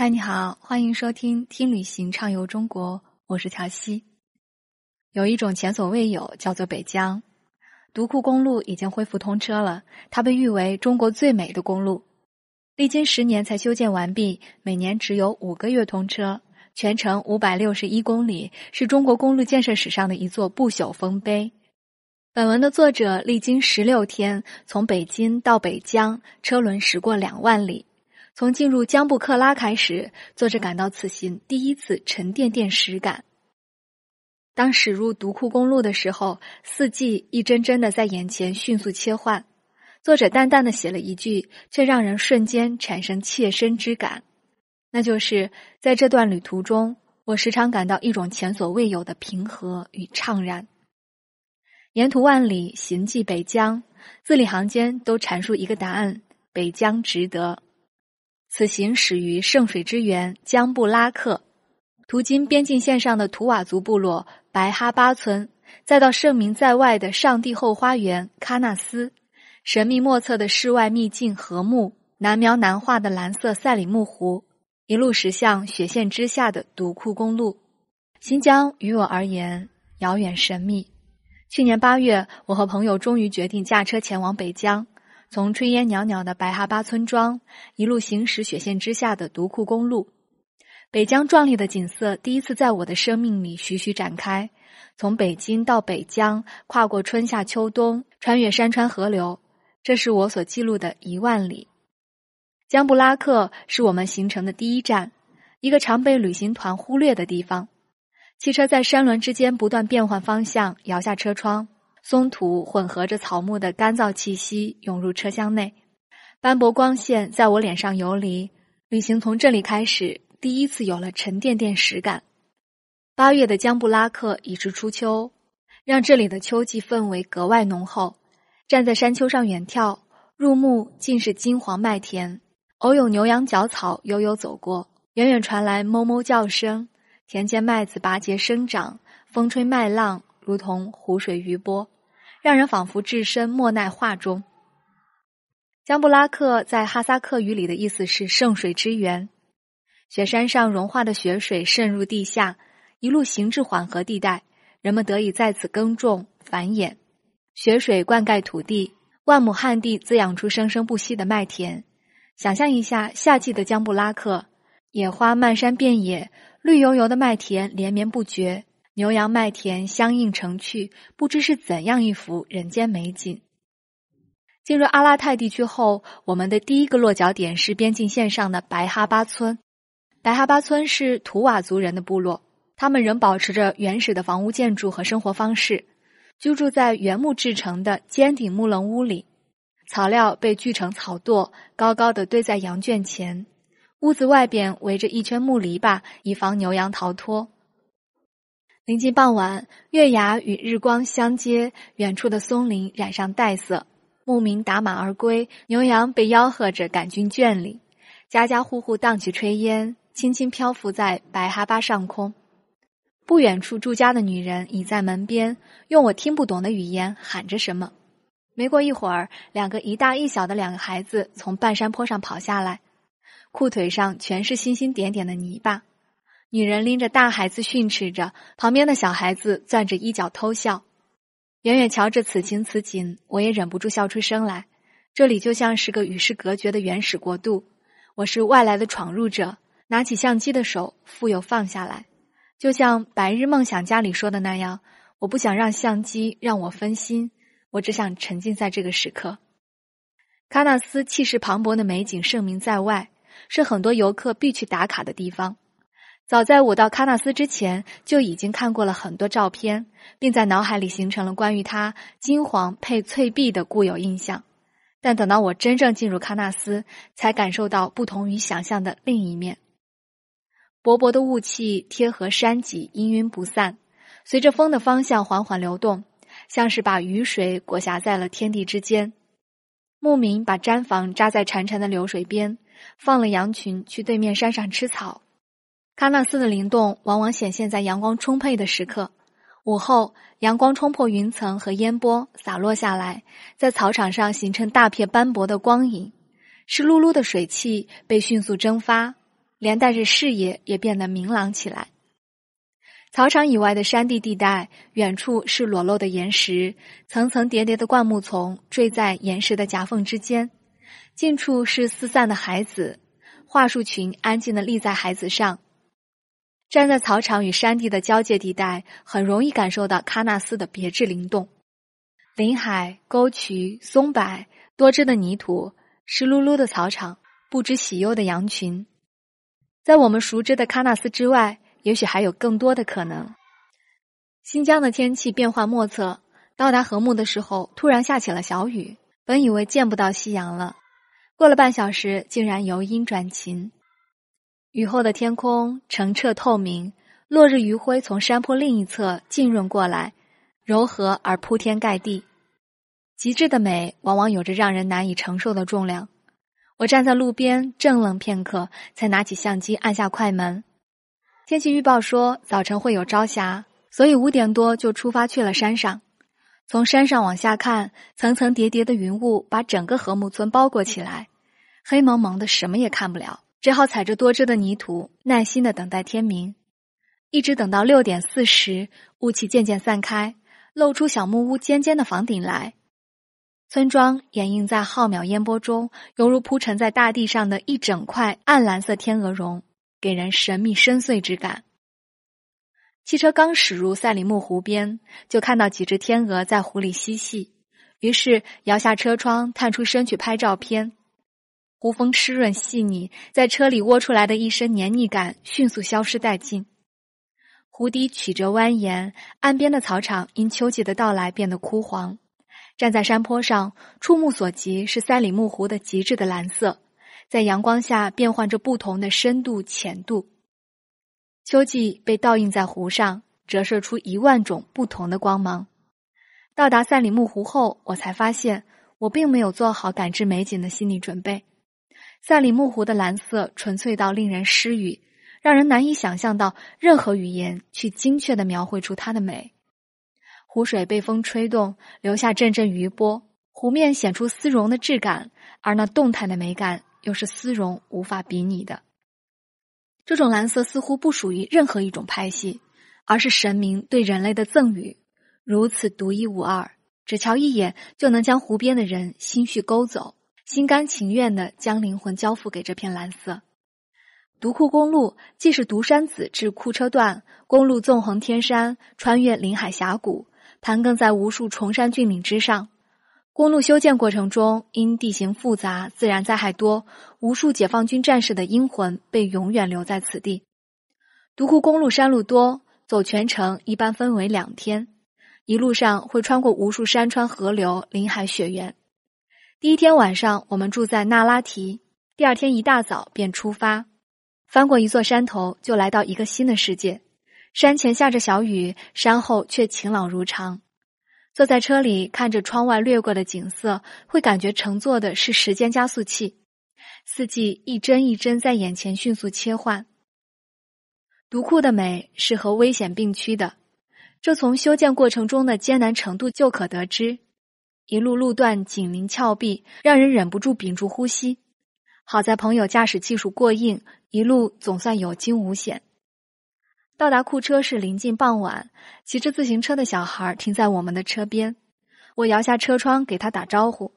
嗨，你好，欢迎收听《听旅行畅游中国》，我是乔西。有一种前所未有，叫做北疆独库公路已经恢复通车了，它被誉为中国最美的公路。历经十年才修建完毕，每年只有五个月通车，全程五百六十一公里，是中国公路建设史上的一座不朽丰碑。本文的作者历经十六天，从北京到北疆，车轮驶过两万里。从进入江布克拉开始，作者感到此行第一次沉甸甸实感。当驶入独库公路的时候，四季一帧帧的在眼前迅速切换。作者淡淡的写了一句，却让人瞬间产生切身之感，那就是在这段旅途中，我时常感到一种前所未有的平和与怅然。沿途万里行迹北疆，字里行间都阐述一个答案：北疆值得。此行始于圣水之源江布拉克，途经边境线上的图瓦族部落白哈巴村，再到盛名在外的上帝后花园喀纳斯，神秘莫测的世外秘境和木，难描难画的蓝色赛里木湖，一路驶向雪线之下的独库公路。新疆于我而言遥远神秘。去年八月，我和朋友终于决定驾车前往北疆。从炊烟袅袅的白哈巴村庄一路行驶雪线之下的独库公路，北疆壮丽的景色第一次在我的生命里徐徐展开。从北京到北疆，跨过春夏秋冬，穿越山川河流，这是我所记录的一万里。江布拉克是我们行程的第一站，一个常被旅行团忽略的地方。汽车在山峦之间不断变换方向，摇下车窗。松土混合着草木的干燥气息涌入车厢内，斑驳光线在我脸上游离。旅行从这里开始，第一次有了沉甸甸实感。八月的江布拉克已是初秋，让这里的秋季氛围格外浓厚。站在山丘上远眺，入目尽是金黄麦田，偶有牛羊角草悠悠走过，远远传来哞哞叫声。田间麦子拔节生长，风吹麦浪。如同湖水余波，让人仿佛置身莫奈画中。江布拉克在哈萨克语里的意思是“圣水之源”。雪山上融化的雪水渗入地下，一路行至缓和地带，人们得以在此耕种繁衍。雪水灌溉土地，万亩旱地滋养出生生不息的麦田。想象一下夏季的江布拉克，野花漫山遍野，绿油油的麦田连绵不绝。牛羊麦田相映成趣，不知是怎样一幅人间美景。进入阿拉泰地区后，我们的第一个落脚点是边境线上的白哈巴村。白哈巴村是图瓦族人的部落，他们仍保持着原始的房屋建筑和生活方式，居住在原木制成的尖顶木棱屋里，草料被锯成草垛，高高的堆在羊圈前。屋子外边围着一圈木篱笆，以防牛羊逃脱。临近傍晚，月牙与日光相接，远处的松林染上黛色。牧民打马而归，牛羊被吆喝着赶进圈里。家家户户荡起炊烟，轻轻漂浮在白哈巴上空。不远处住家的女人倚在门边，用我听不懂的语言喊着什么。没过一会儿，两个一大一小的两个孩子从半山坡上跑下来，裤腿上全是星星点点的泥巴。女人拎着大孩子训斥着，旁边的小孩子攥着衣角偷笑。远远瞧着此情此景，我也忍不住笑出声来。这里就像是个与世隔绝的原始国度，我是外来的闯入者。拿起相机的手复又放下来，就像《白日梦想家》里说的那样，我不想让相机让我分心，我只想沉浸在这个时刻。喀纳斯气势磅礴的美景盛名在外，是很多游客必去打卡的地方。早在我到喀纳斯之前，就已经看过了很多照片，并在脑海里形成了关于它金黄配翠碧的固有印象。但等到我真正进入喀纳斯，才感受到不同于想象的另一面。薄薄的雾气贴合山脊，氤氲不散，随着风的方向缓缓流动，像是把雨水裹挟在了天地之间。牧民把毡房扎在潺潺的流水边，放了羊群去对面山上吃草。喀纳斯的灵动往往显现在阳光充沛的时刻。午后，阳光冲破云层和烟波，洒落下来，在草场上形成大片斑驳的光影。湿漉漉的水汽被迅速蒸发，连带着视野也变得明朗起来。草场以外的山地地带，远处是裸露的岩石，层层叠叠的灌木丛坠在岩石的夹缝之间；近处是四散的海子，桦树群安静的立在海子上。站在草场与山地的交界地带，很容易感受到喀纳斯的别致灵动。林海、沟渠、松柏、多汁的泥土、湿漉漉的草场、不知喜忧的羊群，在我们熟知的喀纳斯之外。也许还有更多的可能。新疆的天气变幻莫测，到达禾木的时候，突然下起了小雨。本以为见不到夕阳了，过了半小时，竟然由阴转晴。雨后的天空澄澈透明，落日余晖从山坡另一侧浸润过来，柔和而铺天盖地。极致的美，往往有着让人难以承受的重量。我站在路边，怔愣片刻，才拿起相机，按下快门。天气预报说早晨会有朝霞，所以五点多就出发去了山上。从山上往下看，层层叠叠的云雾把整个禾木村包裹起来，黑蒙蒙的，什么也看不了，只好踩着多汁的泥土，耐心的等待天明。一直等到六点四十，雾气渐渐散开，露出小木屋尖尖的房顶来。村庄掩映在浩渺烟波中，犹如铺陈在大地上的一整块暗蓝色天鹅绒。给人神秘深邃之感。汽车刚驶入赛里木湖边，就看到几只天鹅在湖里嬉戏，于是摇下车窗，探出身去拍照片。湖风湿润细腻，在车里窝出来的一身黏腻感迅速消失殆尽。湖底曲折蜿蜒，岸边的草场因秋季的到来变得枯黄。站在山坡上，触目所及是赛里木湖的极致的蓝色。在阳光下变换着不同的深度浅度，秋季被倒映在湖上，折射出一万种不同的光芒。到达赛里木湖后，我才发现我并没有做好感知美景的心理准备。赛里木湖的蓝色纯粹到令人失语，让人难以想象到任何语言去精确的描绘出它的美。湖水被风吹动，留下阵阵余波，湖面显出丝绒的质感，而那动态的美感。又是丝绒无法比拟的。这种蓝色似乎不属于任何一种派系，而是神明对人类的赠予，如此独一无二，只瞧一眼就能将湖边的人心绪勾走，心甘情愿的将灵魂交付给这片蓝色。独库公路既是独山子至库车段，公路纵横天山，穿越林海峡谷，盘亘在无数崇山峻岭之上。公路修建过程中，因地形复杂、自然灾害多，无数解放军战士的阴魂被永远留在此地。独库公路山路多，走全程一般分为两天，一路上会穿过无数山川河流、林海雪原。第一天晚上，我们住在那拉提，第二天一大早便出发，翻过一座山头，就来到一个新的世界。山前下着小雨，山后却晴朗如常。坐在车里看着窗外掠过的景色，会感觉乘坐的是时间加速器，四季一帧一帧在眼前迅速切换。独库的美是和危险并驱的，这从修建过程中的艰难程度就可得知。一路路段紧邻峭壁，让人忍不住屏住呼吸。好在朋友驾驶技术过硬，一路总算有惊无险。到达库车是临近傍晚，骑着自行车的小孩停在我们的车边，我摇下车窗给他打招呼，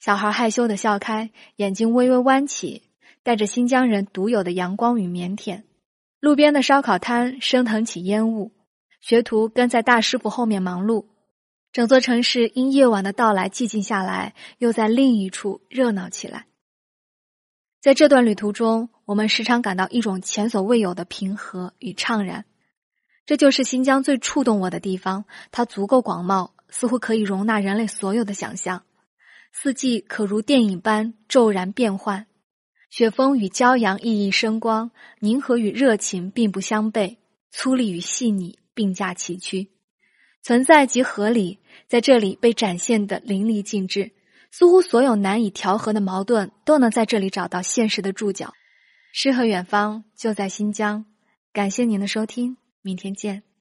小孩害羞的笑开，眼睛微微弯起，带着新疆人独有的阳光与腼腆。路边的烧烤摊升腾起烟雾，学徒跟在大师傅后面忙碌，整座城市因夜晚的到来寂静下来，又在另一处热闹起来。在这段旅途中，我们时常感到一种前所未有的平和与怅然。这就是新疆最触动我的地方，它足够广袤，似乎可以容纳人类所有的想象。四季可如电影般骤然变换，雪峰与骄阳熠熠生光，宁和与热情并不相悖，粗粝与细腻并驾齐驱，存在即合理，在这里被展现的淋漓尽致。似乎所有难以调和的矛盾都能在这里找到现实的注脚。诗和远方就在新疆。感谢您的收听，明天见。